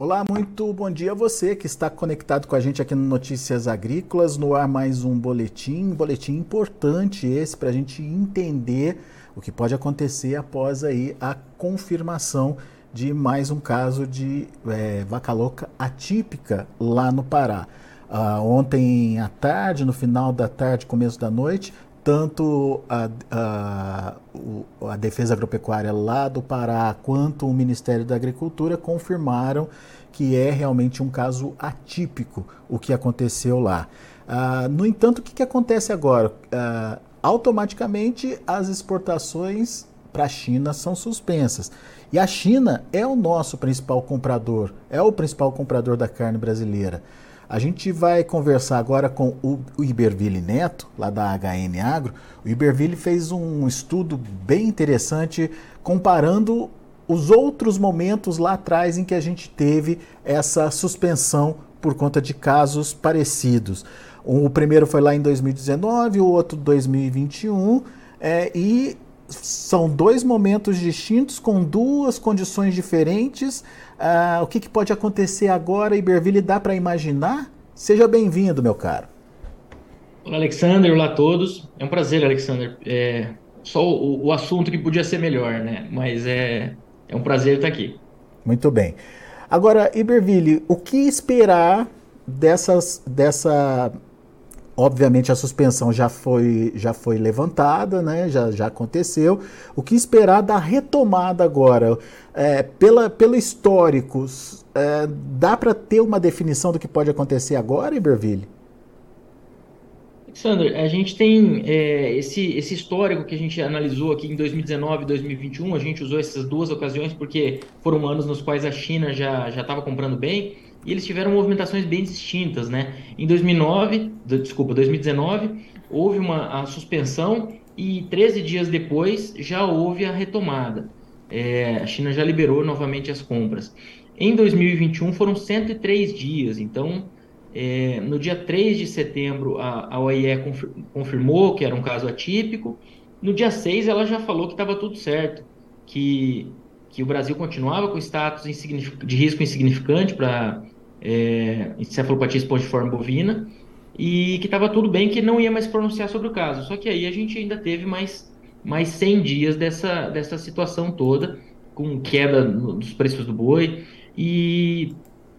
Olá, muito bom dia a você que está conectado com a gente aqui no Notícias Agrícolas. No ar mais um boletim, boletim importante esse para a gente entender o que pode acontecer após aí a confirmação de mais um caso de é, vaca louca atípica lá no Pará. Uh, ontem à tarde, no final da tarde, começo da noite, tanto a, a, a, Defesa Agropecuária lá do Pará quanto o Ministério da Agricultura confirmaram que é realmente um caso atípico o que aconteceu lá. Uh, no entanto, o que, que acontece agora? Uh, automaticamente as exportações para a China são suspensas. E a China é o nosso principal comprador, é o principal comprador da carne brasileira. A gente vai conversar agora com o, Iberville Neto, lá da HN Agro. O Iberville fez um estudo bem interessante comparando os outros momentos lá atrás em que a gente teve essa suspensão por conta de casos parecidos. O primeiro foi lá em 2019, o outro 2021, é, e são dois momentos distintos com duas condições diferentes. Ah, o que, que, pode acontecer agora, Iberville, dá para imaginar? Seja bem-vindo, meu caro. Olá, Alexander. Olá a todos. É um prazer, Alexander. É, só o, o, assunto que podia ser melhor, né? Mas é, é um prazer estar aqui. Muito bem. Agora, Iberville, o que esperar dessas, dessa Obviamente a suspensão já foi, já foi levantada, né? já, já aconteceu. O que esperar da retomada agora? É, pela, pelo histórico, é, dá para ter uma definição do que pode acontecer agora, Iberville? Alexandre, a gente tem é, esse, esse histórico que a gente analisou aqui em 2019 e 2021, a gente usou essas duas ocasiões porque foram anos nos quais a China já estava comprando bem e eles tiveram movimentações bem distintas, né? Em 2009, desculpa, 2019, houve uma a suspensão e 13 dias depois já houve a retomada. É, a China já liberou novamente as compras. Em 2021 foram 103 dias, então é, no dia 3 de setembro a, a OIE confirmou que era um caso atípico, no dia 6 ela já falou que estava tudo certo, que que o Brasil continuava com status de risco insignificante para é, encefalopatia espongiforme bovina e que estava tudo bem, que não ia mais pronunciar sobre o caso. Só que aí a gente ainda teve mais, mais 100 dias dessa, dessa situação toda, com queda dos preços do boi. E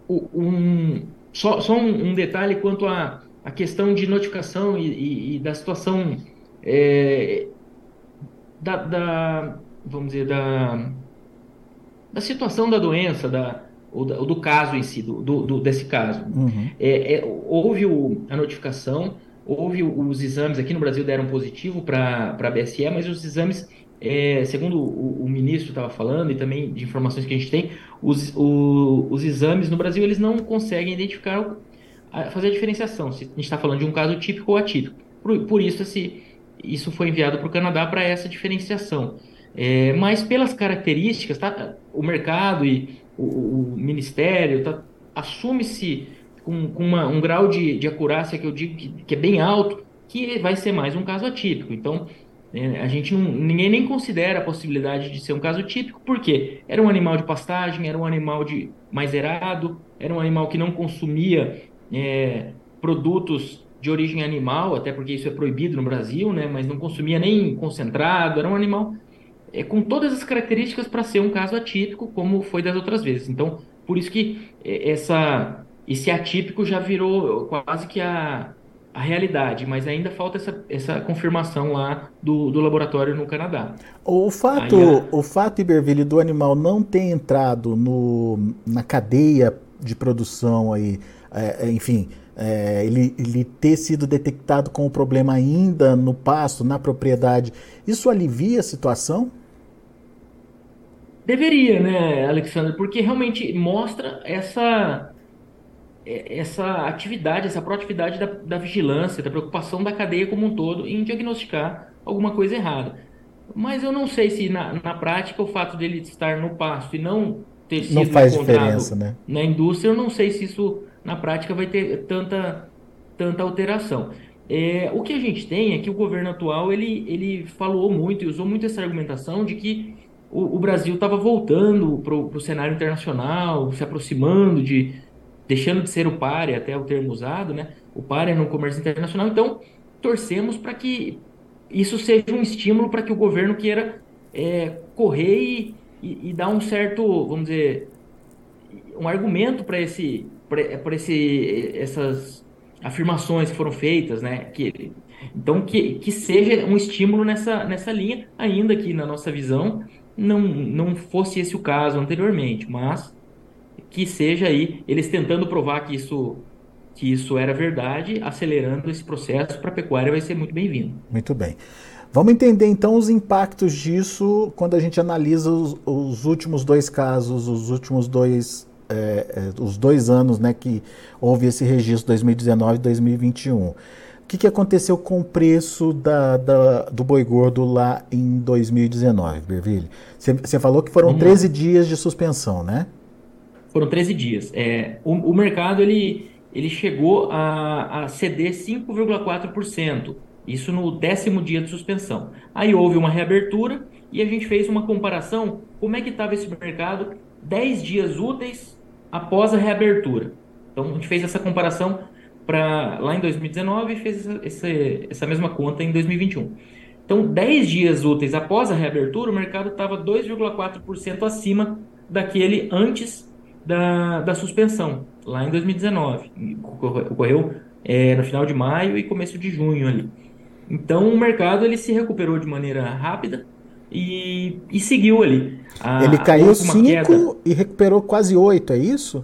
um, só, só um, um detalhe quanto à a, a, questão de notificação e, e, e da situação é, da, da, vamos dizer, da da situação da doença, da, ou, da, ou do caso em si, do, do desse caso. Uhum. É, é, houve o, a notificação, houve os exames, aqui no Brasil deram positivo para a BSE, mas os exames, é, segundo o, o ministro estava falando, e também de informações que a gente tem, os, o, os exames no Brasil eles não conseguem identificar, fazer a diferenciação, se a gente está falando de um caso típico ou atípico. Por, por isso, esse, isso foi enviado para o Canadá para essa diferenciação. É, mas pelas características, tá, o mercado e o, o ministério tá, assume-se com, com uma, um grau de, de acurácia que eu digo que, que, é bem alto, que vai ser mais um caso atípico. Então, é, a gente não, ninguém nem considera a possibilidade de ser um caso típico, porque era um animal de pastagem, era um animal de mais erado, era um animal que não consumia é, produtos de origem animal, até porque isso é proibido no Brasil, né? Mas não consumia nem concentrado, era um animal é, com todas as características para ser um caso atípico, como foi das outras vezes. Então, por isso que é, essa, esse atípico já virou quase que a, a realidade, mas ainda falta essa, essa confirmação lá do, do laboratório no Canadá. O fato, o fato, Iberville, do animal não ter entrado no, na cadeia de produção aí, é, é enfim, é, ele, ele, ter sido detectado com o problema ainda no pasto, na propriedade, isso alivia a situação? Deveria, né, Alexandre? Porque realmente mostra essa é, essa atividade, essa proatividade da, da vigilância, da preocupação da cadeia como um todo em diagnosticar alguma coisa errada. Mas eu não sei se na, na prática o fato dele estar no pasto e não ter sido não faz diferença, né? na indústria, eu não sei se isso na prática vai ter tanta, tanta alteração. É, o que a gente tem é que o governo atual ele, ele falou muito e usou muito essa argumentação de que o, o Brasil estava voltando para o cenário internacional, se aproximando de, deixando de ser o páreo, até o termo usado, né? O páreo no comércio internacional. Então, torcemos para que isso seja um estímulo para que o governo queira é, correr e, e, e, dar um certo, vamos dizer, um argumento para esse, para esse, essas afirmações que foram feitas, né? Que, então, que, que seja um estímulo nessa, nessa linha, ainda que na nossa visão não, não fosse esse o caso anteriormente, mas que seja aí eles tentando provar que isso que isso era verdade, acelerando esse processo para a pecuária vai ser muito bem-vindo. Muito bem. Vamos entender então os impactos disso quando a gente analisa os, os últimos dois casos, os últimos dois, é, os dois anos né, que houve esse registro, 2019 e 2021. O que, que aconteceu com o preço da, da, do boi gordo lá em 2019, Berville? Você falou que foram Vamos 13 lá. dias de suspensão, né? Foram 13 dias. É, o, o mercado ele, ele chegou a, a ceder 5,4%. Isso no décimo dia de suspensão. Aí houve uma reabertura e a gente fez uma comparação como é que estava esse mercado 10 dias úteis após a reabertura. Então a gente fez essa comparação para lá em 2019 e fez essa, essa, essa mesma conta em 2021. Então, 10 dias úteis após a reabertura, o mercado estava 2,4% acima daquele antes da, da suspensão, lá em 2019. Ocorreu é, no final de maio e começo de junho ali. Então o mercado ele se recuperou de maneira rápida e, e seguiu ali. A, ele caiu 5 queda... e recuperou quase 8, é isso?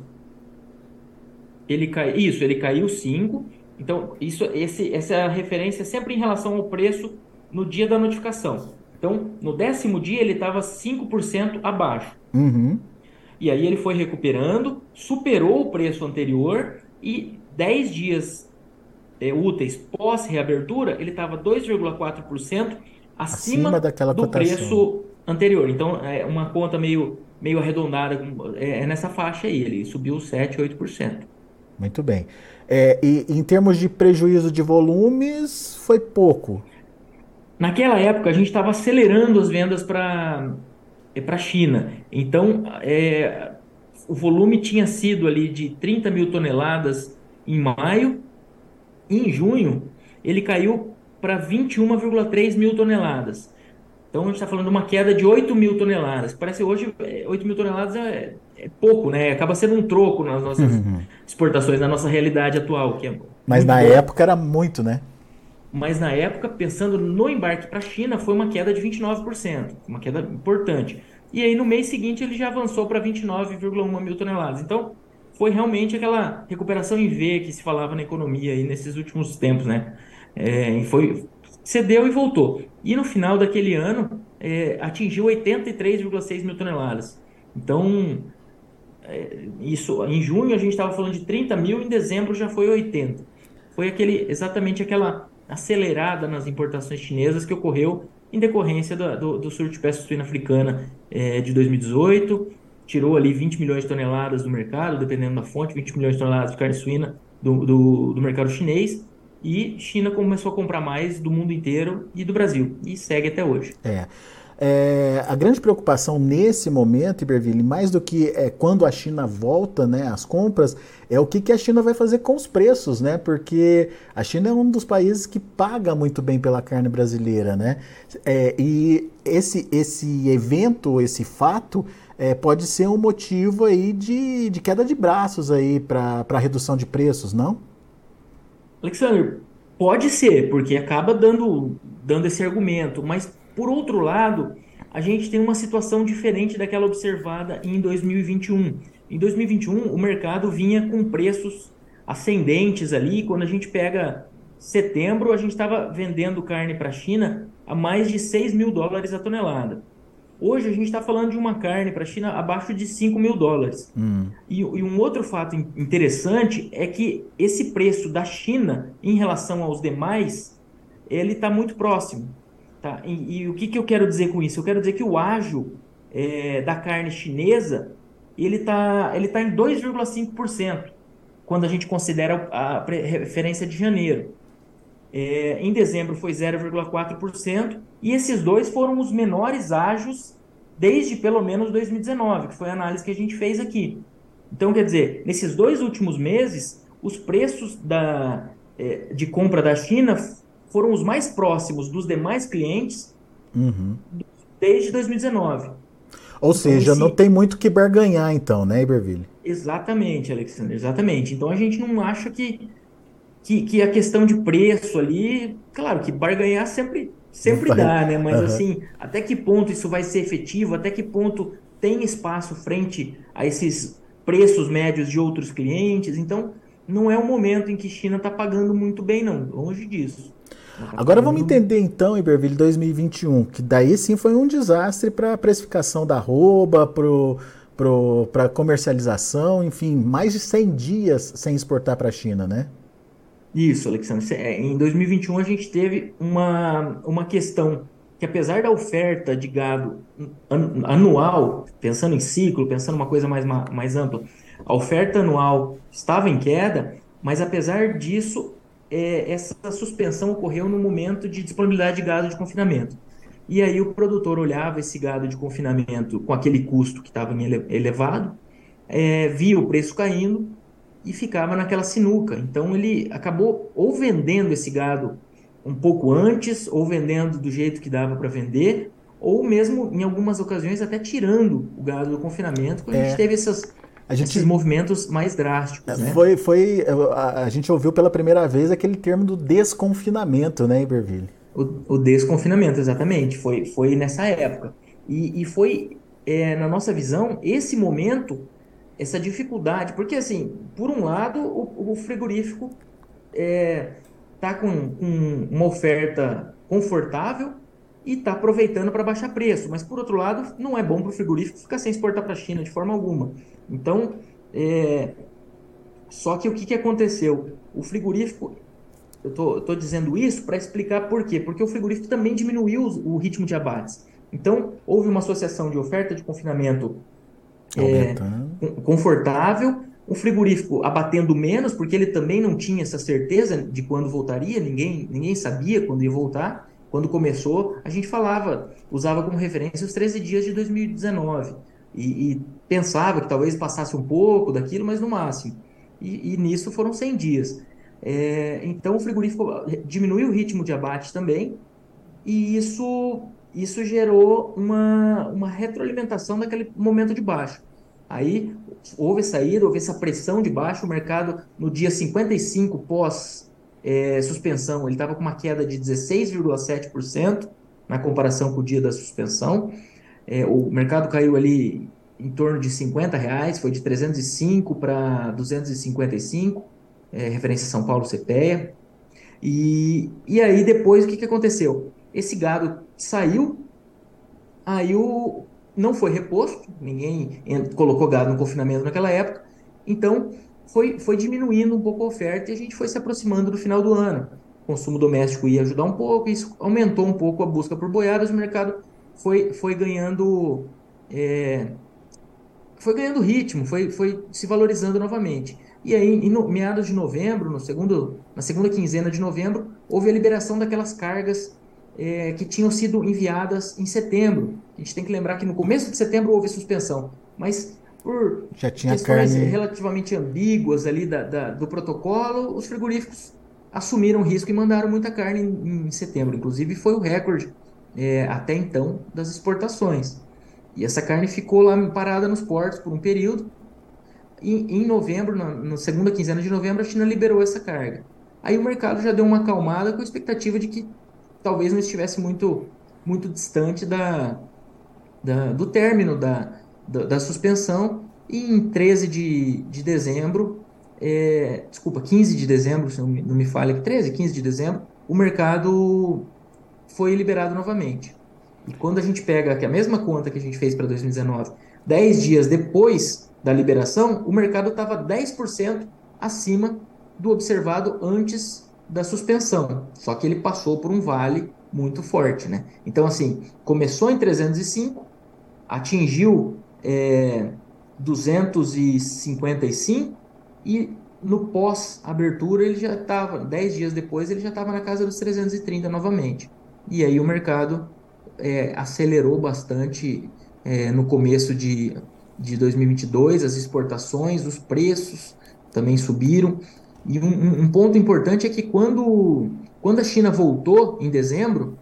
Ele cai... Isso, ele caiu 5. Então, isso, esse, essa referência é sempre em relação ao preço no dia da notificação. Então, no décimo dia, ele estava 5% abaixo. Uhum. E aí ele foi recuperando, superou o preço anterior e 10 dias é, úteis pós-reabertura, ele estava 2,4% acima, acima daquela do cotação. preço anterior. Então, é uma conta meio, meio arredondada, é, é nessa faixa aí, ele subiu 7, 8%. Muito bem. É, e em termos de prejuízo de volumes, foi pouco? Naquela época, a gente estava acelerando as vendas para é a China. Então, é, o volume tinha sido ali de 30 mil toneladas em maio. Em junho, ele caiu para 21,3 mil toneladas. Então, a gente está falando de uma queda de 8 mil toneladas. Parece hoje, 8 é, mil toneladas é, é pouco, né? Acaba sendo um troco nas nossas uhum. exportações, na nossa realidade atual. Que é Mas na época era muito, né? mas na época, pensando no embarque para a China, foi uma queda de 29%, uma queda importante. E aí no mês seguinte ele já avançou para 29,1 mil toneladas. Então foi realmente aquela recuperação em V que se falava na economia aí nesses últimos tempos, né? É, foi cedeu e voltou. E no final daquele ano é, atingiu 83,6 mil toneladas. Então isso em junho a gente estava falando de 30 mil, em dezembro já foi 80. Foi aquele exatamente aquela acelerada nas importações chinesas que ocorreu em decorrência do, do, do surto de peste suína africana é, de 2018, tirou ali 20 milhões de toneladas do mercado, dependendo da fonte, 20 milhões de toneladas de carne suína do, do, do mercado chinês, e China começou a comprar mais do mundo inteiro e do Brasil, e segue até hoje. É. É, a grande preocupação nesse momento, Iberville, mais do que é, quando a China volta né, às compras, é o que, que a China vai fazer com os preços, né? Porque a China é um dos países que paga muito bem pela carne brasileira, né? É, e esse, esse evento, esse fato, é, pode ser um motivo aí de, de queda de braços aí para redução de preços, não? Alexandre, pode ser, porque acaba dando, dando esse argumento, mas por outro lado, a gente tem uma situação diferente daquela observada em 2021. Em 2021, o mercado vinha com preços ascendentes ali. Quando a gente pega setembro, a gente estava vendendo carne para a China a mais de 6 mil dólares a tonelada. Hoje a gente está falando de uma carne para a China abaixo de 5 mil dólares. Hum. E, e, um outro fato interessante é que esse preço da China em relação aos demais, ele está muito próximo. Tá? E, e, o que, que eu quero dizer com isso? Eu quero dizer que o ágio é, da carne chinesa ele está ele tá em 2,5% quando a gente considera a referência de janeiro. É, em dezembro foi 0,4%, e esses dois foram os menores ágios desde pelo menos 2019, que foi a análise que a gente fez aqui. Então, quer dizer, nesses dois últimos meses, os preços da, é, de compra da China foram os mais próximos dos demais clientes uhum. desde 2019. Ou então, seja, não tem muito que barganhar, então, né, Iberville? Exatamente, Alexandre, exatamente. Então a gente não acha que, que, que a questão de preço ali, claro que barganhar sempre, sempre dá, né? Mas uhum. assim, até que ponto isso vai ser efetivo, até que ponto tem espaço frente a esses preços médios de outros clientes. Então, não é um momento em que China está pagando muito bem, não. Longe disso. Agora vamos entender então, Iberville 2021, que daí sim foi um desastre para a precificação da arroba, para a comercialização, enfim, mais de 100 dias sem exportar para a China, né? Isso, Alexandre. É, em 2021 a gente teve uma, uma questão que apesar da oferta de gado anual, pensando em ciclo, pensando uma coisa mais, mais ampla, a oferta anual estava em queda, mas apesar disso, é, essa suspensão ocorreu no momento de disponibilidade de gado de confinamento. E aí o produtor olhava esse gado de confinamento com aquele custo que estava elevado, é, via o preço caindo e ficava naquela sinuca. Então ele acabou ou vendendo esse gado um pouco antes, ou vendendo do jeito que dava para vender, ou mesmo em algumas ocasiões até tirando o gado do confinamento, quando é. a gente teve essas a gente, esses movimentos mais drásticos. Né? Foi, foi a, a, gente ouviu pela primeira vez aquele termo do desconfinamento, né, Iberville? O, o desconfinamento, exatamente. Foi, foi nessa época. E, e foi, é, na nossa visão, esse momento, essa dificuldade. Porque, assim, por um lado, o, o frigorífico está é, tá com, com uma oferta confortável e está aproveitando para baixar preço. Mas, por outro lado, não é bom para o frigorífico ficar sem exportar para a China de forma alguma. Então, é... só que o que, que aconteceu? O frigorífico, eu tô, tô dizendo isso para explicar por quê. Porque o frigorífico também diminuiu o ritmo de abates. Então, houve uma associação de oferta de confinamento é, confortável, o frigorífico abatendo menos, porque ele também não tinha essa certeza de quando voltaria, ninguém, ninguém sabia quando ia voltar. Quando começou, a gente falava, usava como referência os 13 dias de 2019 e, e pensava que talvez passasse um pouco daquilo, mas no máximo. E, e nisso foram 100 dias. É, então o frigorífico diminuiu o ritmo de abate também, e isso, isso gerou uma, uma retroalimentação daquele momento de baixo. Aí houve saída, houve essa pressão de baixo, o mercado no dia 55 pós é, suspensão, ele estava com uma queda de 16,7% na comparação com o dia da suspensão. É, o mercado caiu ali em torno de 50 reais, foi de 305 para 255, é, referência São Paulo CPEA. E, e aí depois o que, que aconteceu? Esse gado saiu, aí o, não foi reposto, ninguém colocou gado no confinamento naquela época, então foi, foi diminuindo um pouco a oferta e a gente foi se aproximando do final do ano. O consumo doméstico ia ajudar um pouco, isso aumentou um pouco a busca por boiadas, o mercado foi, foi ganhando é, foi ganhando ritmo, foi, foi se valorizando novamente. E aí, em no, meados de novembro, no segundo, na segunda quinzena de novembro, houve a liberação daquelas cargas é, que tinham sido enviadas em setembro. A gente tem que lembrar que no começo de setembro houve suspensão, mas por Já tinha questões carne... relativamente ambíguas ali da, da, do protocolo, os frigoríficos assumiram risco e mandaram muita carne em, em setembro. Inclusive foi o recorde é, até então das exportações. E essa carne ficou lá parada nos portos por um período. E em novembro, na, na segunda quinzena de novembro, a China liberou essa carga. Aí o mercado já deu uma acalmada com a expectativa de que talvez não estivesse muito, muito distante da, da do término da, da, da suspensão e em 13 de, de dezembro, é, desculpa, 15 de dezembro, se não me, não me falha, 13, 15 de dezembro, o mercado foi liberado novamente. E quando a gente pega que a mesma conta que a gente fez para 2019, 10 dias depois da liberação, o mercado estava 10% acima do observado antes da suspensão. Só que ele passou por um vale muito forte, né? Então, assim, começou em 305, atingiu é, 255 e no pós-abertura ele já estava, 10 dias depois, ele já estava na casa dos 330 novamente. E aí o mercado é, acelerou bastante é, no começo de, de 2022, as exportações, os preços também subiram. E um, um ponto importante é que quando, quando a China voltou em dezembro,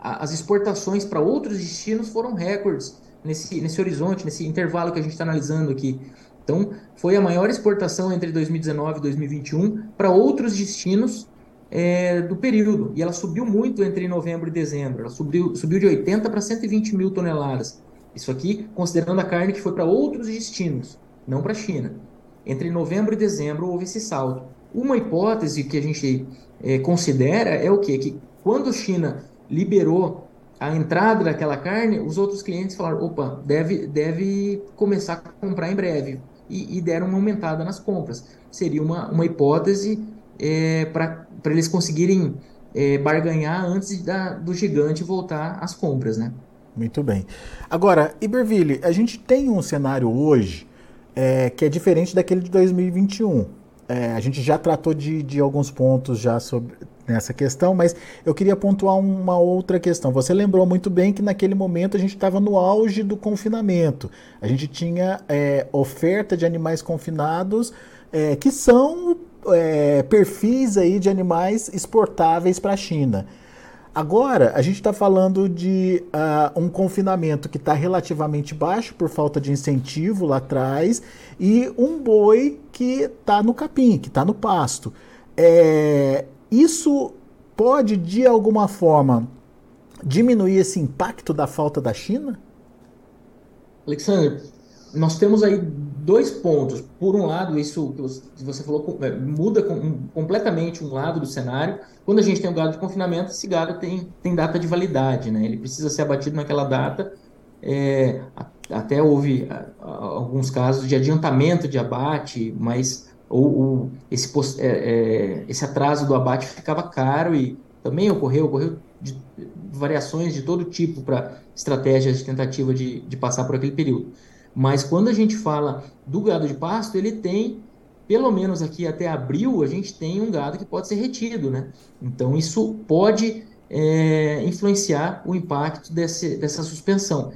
a, as exportações para outros destinos foram recordes nesse, nesse horizonte, nesse intervalo que a gente está analisando aqui. Então, foi a maior exportação entre 2019 e 2021 para outros destinos é, do período. E ela subiu muito entre novembro e dezembro. Ela subiu, subiu de 80 para 120 mil toneladas. Isso aqui considerando a carne que foi para outros destinos, não para a China. Entre novembro e dezembro houve esse salto. Uma hipótese que a gente é, considera é o quê? Que quando a China liberou a entrada daquela carne, os outros clientes falaram: opa, deve, deve começar a comprar em breve. E, e deram uma aumentada nas compras. Seria uma, uma hipótese é, para eles conseguirem é, barganhar antes da, do gigante voltar às compras, né? Muito bem. Agora, Iberville, a gente tem um cenário hoje é, que é diferente daquele de 2021. É, a gente já tratou de, de alguns pontos já sobre nessa questão, mas eu queria pontuar uma outra questão. Você lembrou muito bem que naquele momento a gente estava no auge do confinamento. A gente tinha é, oferta de animais confinados é, que são é, perfis aí de animais exportáveis para a China. Agora, a gente está falando de uh, um confinamento que está relativamente baixo por falta de incentivo lá atrás e um boi que está no capim, que está no pasto. É, isso pode, de alguma forma, diminuir esse impacto da falta da China? Alexandre, nós temos aí dois pontos. Por um lado, isso que você falou é, muda completamente um lado do cenário. Quando a gente tem o gado de confinamento, esse gado tem, tem data de validade, né? Ele precisa ser abatido naquela data. É, até houve alguns casos de adiantamento de abate, mas ou, ou esse, é, é, esse atraso do abate ficava caro e também ocorreu, ocorreu de, variações de todo tipo para estratégias de tentativa de, de passar por aquele período. Mas quando a gente fala do gado de pasto, ele tem, pelo menos aqui até abril, a gente tem um gado que pode ser retido, né? Então isso pode é, influenciar o impacto desse, dessa suspensão.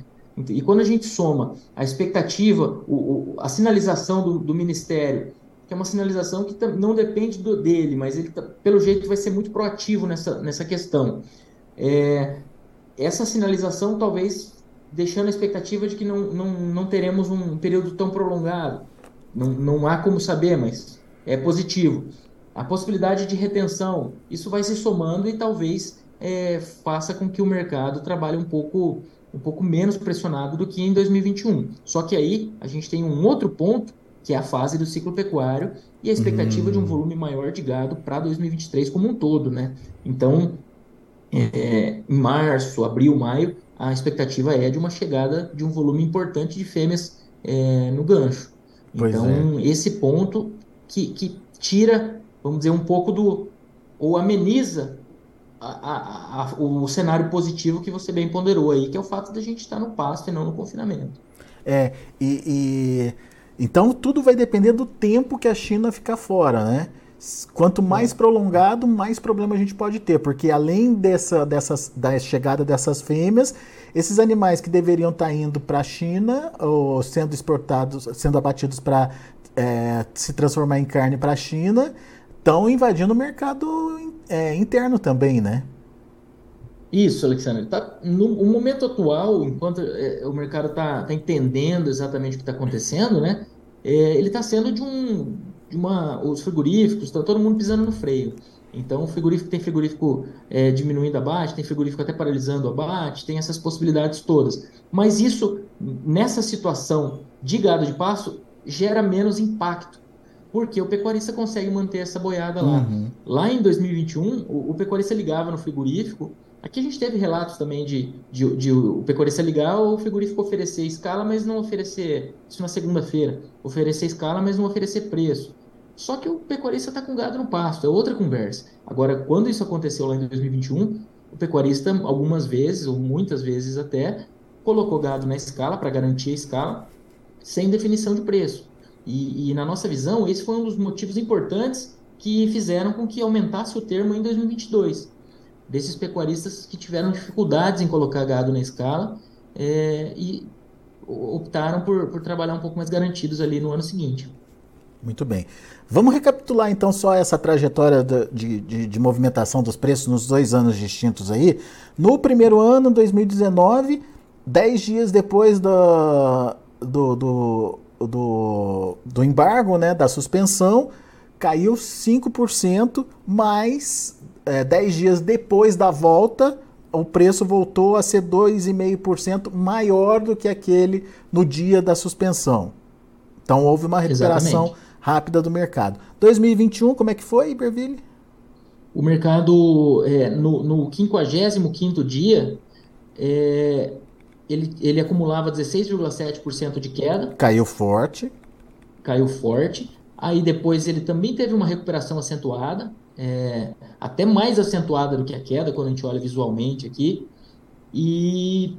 E quando a gente soma a expectativa, o, o, a sinalização do, do, Ministério, que é uma sinalização que não depende do, dele, mas ele, pelo jeito, vai ser muito proativo nessa, nessa questão. É, essa sinalização talvez deixando a expectativa de que não, não, não teremos um período tão prolongado. Não, não há como saber, mas é positivo. A possibilidade de retenção, isso vai se somando e talvez é, faça com que o mercado trabalhe um pouco, um pouco menos pressionado do que em 2021. Só que aí a gente tem um outro ponto, que é a fase do ciclo pecuário e a expectativa de um hum. volume maior de gado para 2023 como um todo. Né? Então, é, em março, abril, maio, a expectativa é de uma chegada de um volume importante de fêmeas é, no gancho. Pois então, é. esse ponto que, que tira, vamos dizer, um pouco do. ou ameniza a, a, a, o cenário positivo que você bem ponderou aí, que é o fato da gente estar no pasto e não no confinamento. É, e, e então tudo vai depender do tempo que a China ficar fora, né? Quanto mais prolongado, mais problema a gente pode ter, porque além dessa, dessas, da chegada dessas fêmeas, esses animais que deveriam estar indo para a China ou sendo exportados, sendo abatidos para é, se transformar em carne para a China, estão invadindo o mercado é, interno também, né? Isso, Alexandre. Tá, no, no momento atual, enquanto é, o mercado está tá entendendo exatamente o que está acontecendo, né? É, ele está sendo de um de uma, os frigoríficos, está todo mundo pisando no freio. Então, o frigorífico tem frigorífico é, diminuindo abate, tem frigorífico até paralisando abate, tem essas possibilidades todas. Mas isso, nessa situação de gado de pasto, gera menos impacto, porque o pecuarista consegue manter essa boiada lá. Uhum. Lá em 2021, o, o, pecuarista ligava no frigorífico. Aqui a gente teve relatos também de, de, de, o pecuarista ligar ou o frigorífico oferecer escala, mas não oferecer, isso na segunda-feira, oferecer escala, mas não oferecer preço. Só que o pecuarista está com gado no pasto, é outra conversa. Agora, quando isso aconteceu lá em 2021, o pecuarista, algumas vezes, ou muitas vezes até, colocou gado na escala para garantir a escala, sem definição de preço. E, e, na nossa visão, esse foi um dos motivos importantes que fizeram com que aumentasse o termo em 2022. Desses pecuaristas que tiveram dificuldades em colocar gado na escala é, e optaram por, por trabalhar um pouco mais garantidos ali no ano seguinte. Muito bem. Vamos recapitular então só essa trajetória de, de, de, movimentação dos preços nos dois anos distintos aí. No primeiro ano, 2019, 10 dias depois do, do, do, do, do embargo, né, da suspensão, caiu 5%, mas é, 10 dias depois da volta, o preço voltou a ser 2,5% maior do que aquele no dia da suspensão. Então houve uma recuperação Exatamente rápida do mercado. 2021, como é que foi, Iberville? O mercado, é, no, no 55º dia, é, ele, ele acumulava 16,7% de queda. Caiu forte. Caiu forte. Aí depois ele também teve uma recuperação acentuada, é, até mais acentuada do que a queda, quando a gente olha visualmente aqui. E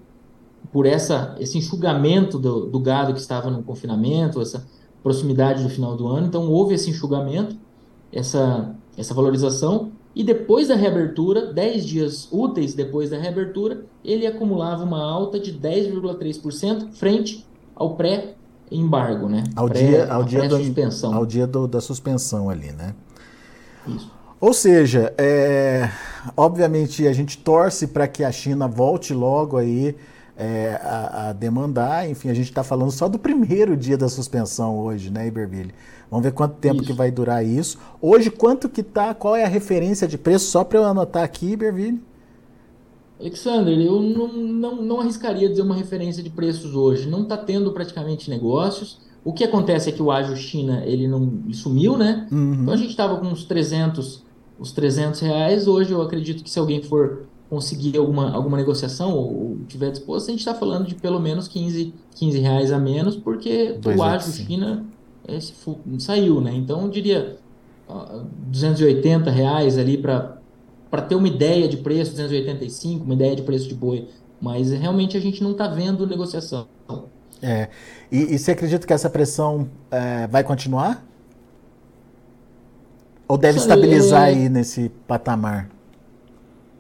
por essa, esse enxugamento do, do gado que estava no confinamento, essa proximidade do final do ano. Então houve esse enxugamento, essa, essa valorização, e depois da reabertura, 10 dias úteis depois da reabertura, ele acumulava uma alta de 10,3% frente ao pré-embargo, né? Ao pré, dia, ao dia, suspensão. ao dia do, da suspensão ali, né? Isso. Ou seja, é, obviamente a gente torce para que a China volte logo aí é, a, a, demandar. Enfim, a gente está falando só do primeiro dia da suspensão hoje, né, Iberville? Vamos ver quanto tempo isso. que vai durar isso. Hoje, quanto que tá? Qual é a referência de preço? Só para eu anotar aqui, Iberville. Alexander, eu não, não, não arriscaria dizer uma referência de preços hoje. Não está tendo praticamente negócios. O que acontece é que o ágio China ele não ele sumiu, né? Uhum. Então a gente estava com uns 300, os 300 reais. Hoje eu acredito que se alguém for conseguir alguma, alguma negociação ou, tiver disposto, a gente está falando de pelo menos 15, 15 reais a menos, porque o ágio China esse, saiu, né? Então, eu diria 280 reais ali para ter uma ideia de preço, 285, uma ideia de preço de boi. Mas realmente a gente não está vendo negociação. É. E, e você acredita que essa pressão é, vai continuar? Ou deve estabilizar aí nesse patamar?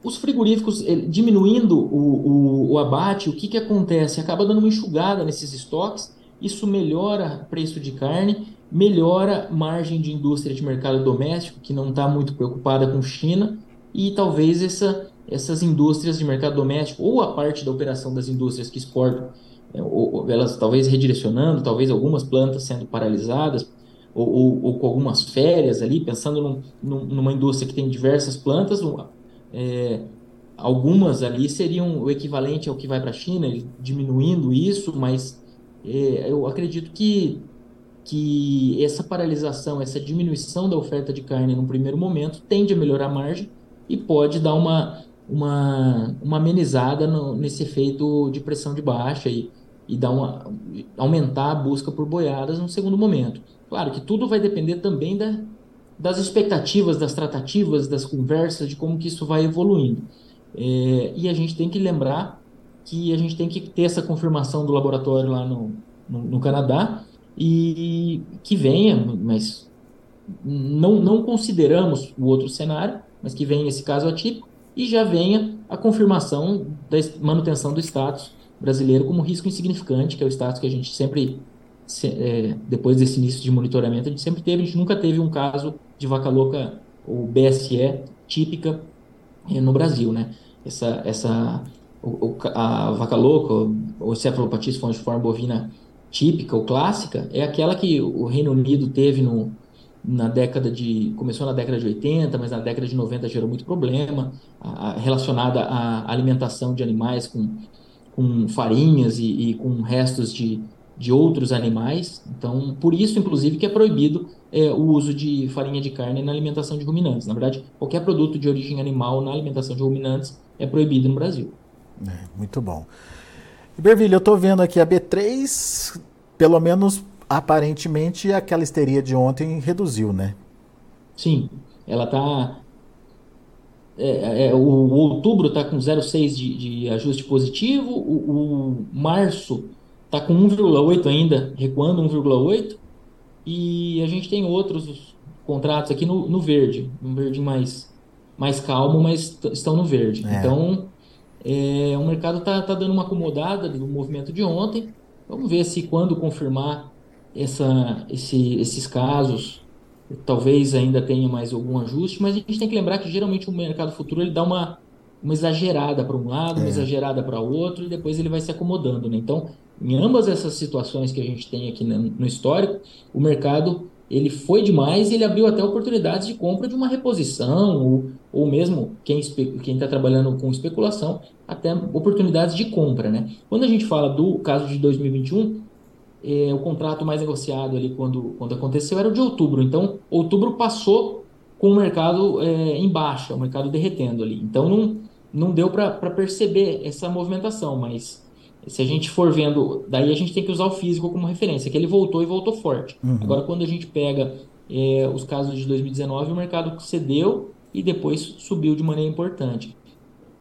Os frigoríficos, diminuindo o, o, o abate, o que, que acontece? Acaba dando uma enxugada nesses estoques, isso melhora o preço de carne, melhora margem de indústria de mercado doméstico, que não está muito preocupada com China, e talvez essa, essas indústrias de mercado doméstico, ou a parte da operação das indústrias que exportam, é, ou, elas talvez redirecionando, talvez algumas plantas sendo paralisadas, ou, ou, ou com algumas férias ali, pensando num, num, numa indústria que tem diversas plantas, é, algumas ali seriam o equivalente ao que vai para a China, diminuindo isso, mas é, eu acredito que, que essa paralisação, essa diminuição da oferta de carne no primeiro momento tende a melhorar a margem e pode dar uma, uma, uma amenizada no, nesse efeito de pressão de baixa e, e dar uma, aumentar a busca por boiadas no segundo momento. Claro que tudo vai depender também da, das expectativas, das tratativas, das conversas, de como que isso vai evoluindo. É, e a gente tem que lembrar que a gente tem que ter essa confirmação do laboratório lá no, no, no Canadá e que venha, mas não, não consideramos o outro cenário, mas que venha esse caso atípico e já venha a confirmação da manutenção do status brasileiro como risco insignificante, que é o status que a gente sempre é, depois desse início de monitoramento, a gente sempre teve, a gente nunca teve um caso de vaca louca ou BSE típica é, no Brasil, né? Essa, essa o, a vaca louca ou cefalopatia espongiforme bovina típica ou clássica é aquela que o Reino Unido teve no, na década de começou na década de 80, mas na década de 90 gerou muito problema a, a, relacionada à alimentação de animais com, com farinhas e, e com restos de de outros animais. Então, por isso, inclusive, que é proibido é, o uso de farinha de carne na alimentação de ruminantes. Na verdade, qualquer produto de origem animal na alimentação de ruminantes é proibido no Brasil. É, muito bom. Iberville, eu estou vendo aqui a B3, pelo menos aparentemente aquela histeria de ontem reduziu, né? Sim, ela está é, é, o, o, outubro está com 0,6 de, de, ajuste positivo, o, o março está com 1,8 ainda, recuando 1,8, e a gente tem outros contratos aqui no, no verde, um verde mais, mais calmo, mas estão no verde. É. Então, É, o mercado está tá dando uma acomodada no movimento de ontem. Vamos ver se quando confirmar essa, esse, esses casos, talvez ainda tenha mais algum ajuste, mas a gente tem que lembrar que geralmente o mercado futuro ele dá uma, uma exagerada para um lado, é. uma exagerada para o outro, e depois ele vai se acomodando. Né? Então, em ambas essas situações que a gente tem aqui no histórico, o mercado ele foi demais e ele abriu até oportunidades de compra de uma reposição, ou, ou mesmo quem está trabalhando com especulação, até oportunidades de compra. Né? Quando a gente fala do caso de 2021, é, o contrato mais negociado ali quando, quando aconteceu era o de outubro. Então, outubro passou com o mercado é, em baixa, o mercado derretendo ali. Então, não, não deu para perceber essa movimentação, mas se a gente for vendo, daí a gente tem que usar o físico como referência, que ele voltou e voltou forte. Uhum. Agora, quando a gente pega é, os casos de 2019, o mercado cedeu e depois subiu de maneira importante.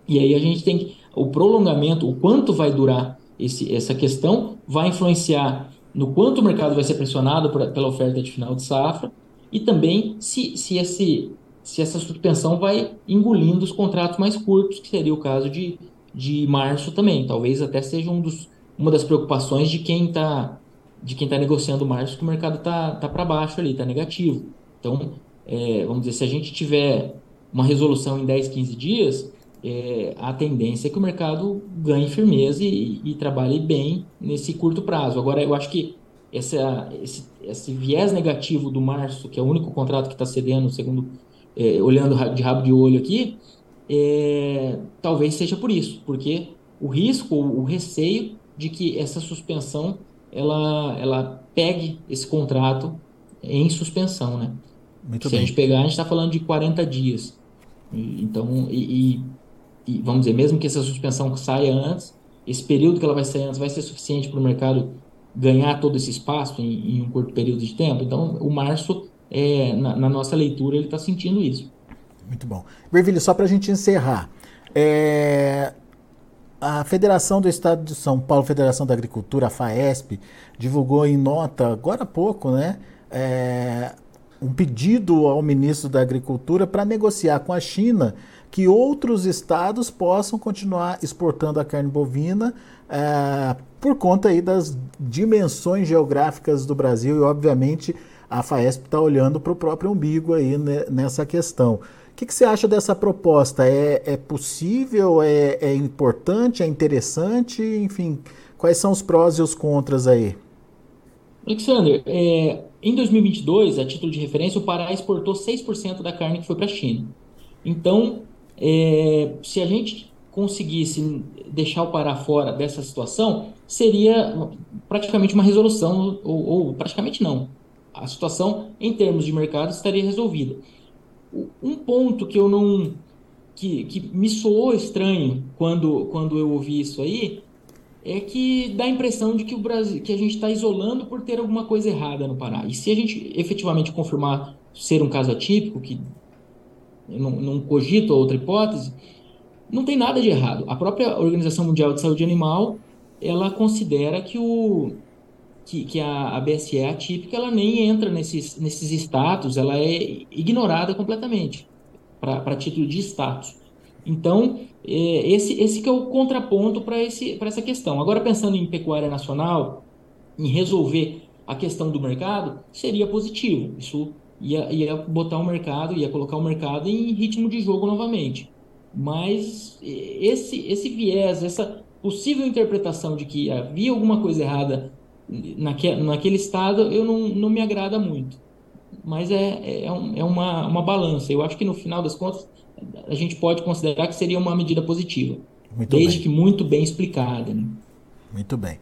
E aí a gente tem que, o prolongamento, o quanto vai durar esse, essa questão, vai influenciar no quanto o mercado vai ser pressionado por, pela oferta de final de safra e também se, se, esse, se essa suspensão vai engolindo os contratos mais curtos, que seria o caso de de março também. Talvez até seja um dos, uma das preocupações de quem está de quem está negociando março, que o mercado está tá, tá para baixo ali, está negativo. Então, é, vamos dizer, se a gente tiver uma resolução em 10, 15 dias, é, a tendência é que o mercado ganhe firmeza e, e, trabalhe bem nesse curto prazo. Agora, eu acho que essa, esse, esse viés negativo do março, que é o único contrato que está cedendo, segundo é, olhando de rabo de olho aqui, é, talvez seja por isso, porque o risco, o receio de que essa suspensão ela, ela pegue esse contrato em suspensão, né? Muito Se bem. a gente pegar, a gente está falando de 40 dias. E, então, e, e, vamos dizer, mesmo que essa suspensão saia antes, esse período que ela vai sair antes vai ser suficiente para o mercado ganhar todo esse espaço em, em, um curto período de tempo. Então, o março, é, na, na nossa leitura, ele está sentindo isso. Muito bom. Bervilho, só para a gente encerrar. É... A Federação do Estado de São Paulo, Federação da Agricultura, a FAESP, divulgou em nota, agora há pouco, né, é... um pedido ao ministro da Agricultura para negociar com a China que outros estados possam continuar exportando a carne bovina é... por conta aí das dimensões geográficas do Brasil e, obviamente, a FAESP está olhando para o próprio umbigo aí né, nessa questão. Que, que, você acha dessa proposta? É, é possível? É, é, importante? É interessante? Enfim, quais são os prós e os contras aí? Alexander, é, em 2022, a título de referência, o Pará exportou 6% da carne que foi para a China. Então, é, se a gente conseguisse deixar o Pará fora dessa situação, seria praticamente uma resolução, ou, ou praticamente não. A situação, em termos de mercado, estaria resolvida. Um ponto que eu não. que, que me soou estranho quando, quando eu ouvi isso aí é que dá a impressão de que o Brasil que a gente está isolando por ter alguma coisa errada no Pará. E se a gente efetivamente confirmar ser um caso atípico, que eu não, não cogito outra hipótese, não tem nada de errado. A própria Organização Mundial de Saúde Animal ela considera que o, que, que a, a BSE é atípica, ela nem entra nesses, nesses status, ela é ignorada completamente para título de status. Então, é, esse, esse que é o contraponto para essa questão. Agora, pensando em pecuária nacional, em resolver a questão do mercado, seria positivo. Isso ia, ia botar o mercado, ia colocar o mercado em ritmo de jogo novamente. Mas esse, esse viés, essa possível interpretação de que havia alguma coisa errada naque, naquele estado eu não, não me agrada muito. Mas é, é, um, é uma, uma balança. Eu acho que no final das contas a gente pode considerar que seria uma medida positiva. Muito desde bem. que muito bem explicada. Né? Muito bem.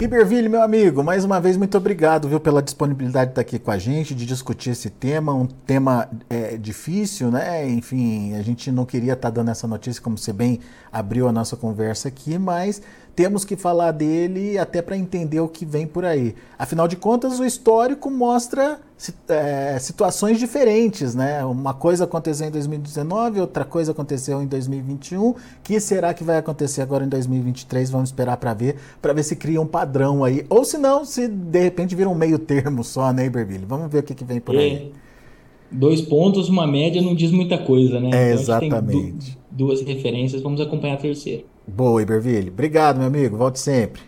Iberville, meu amigo, mais uma vez muito obrigado viu, pela disponibilidade de estar aqui com a gente, de discutir esse tema, um tema é, difícil, né? Enfim, a gente não queria estar dando essa notícia, como você bem abriu a nossa conversa aqui, mas temos que falar dele até para entender o que vem por aí. Afinal de contas, o histórico mostra é, situações diferentes, né? Uma coisa aconteceu em 2019, outra coisa aconteceu em 2021. O que será que vai acontecer agora em 2023? Vamos esperar para ver, para ver se cria um padrão aí, ou se não, se de repente vira um meio termo só, né, Iberville? Vamos ver o que, que vem por aí. É, dois pontos, uma média não diz muita coisa, né? É, então, exatamente duas referências, vamos acompanhar a terceira. Boa, Iberville. Obrigado, meu amigo. Volte sempre.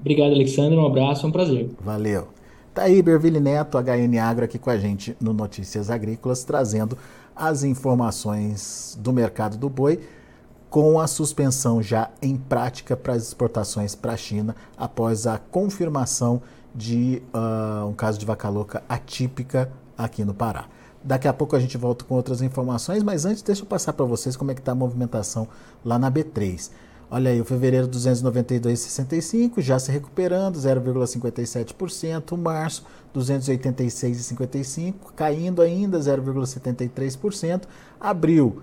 Obrigado, Alexandre. Um abraço, é um prazer. Valeu. Tá aí, Iberville Neto, HN Agro, aqui com a gente no Notícias Agrícolas, trazendo as informações do mercado do boi com a suspensão já em prática para as exportações para a China após a confirmação de uh, um caso de vaca louca atípica aqui no Pará. Daqui a pouco a gente volta com outras informações, mas antes deixa eu passar para vocês como é que está a movimentação lá na B3. Olha aí, o fevereiro 292,65 já se recuperando, 0,57%. Março 286,55 caindo ainda, 0,73%. Abril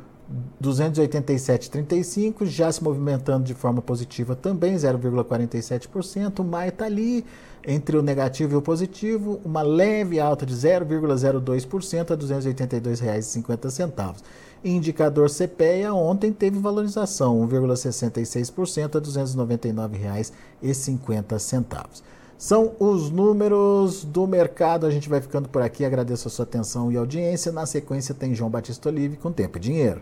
287,35 já se movimentando de forma positiva também, 0,47%. Maio está ali entre o negativo e o positivo, uma leve alta de 0,02% a R$ 282,50. Indicador CPEA ontem teve valorização, 1,66% a R$ 299,50. São os números do mercado. A gente vai ficando por aqui. Agradeço a sua atenção e audiência. Na sequência tem João Batista Olive com Tempo e Dinheiro.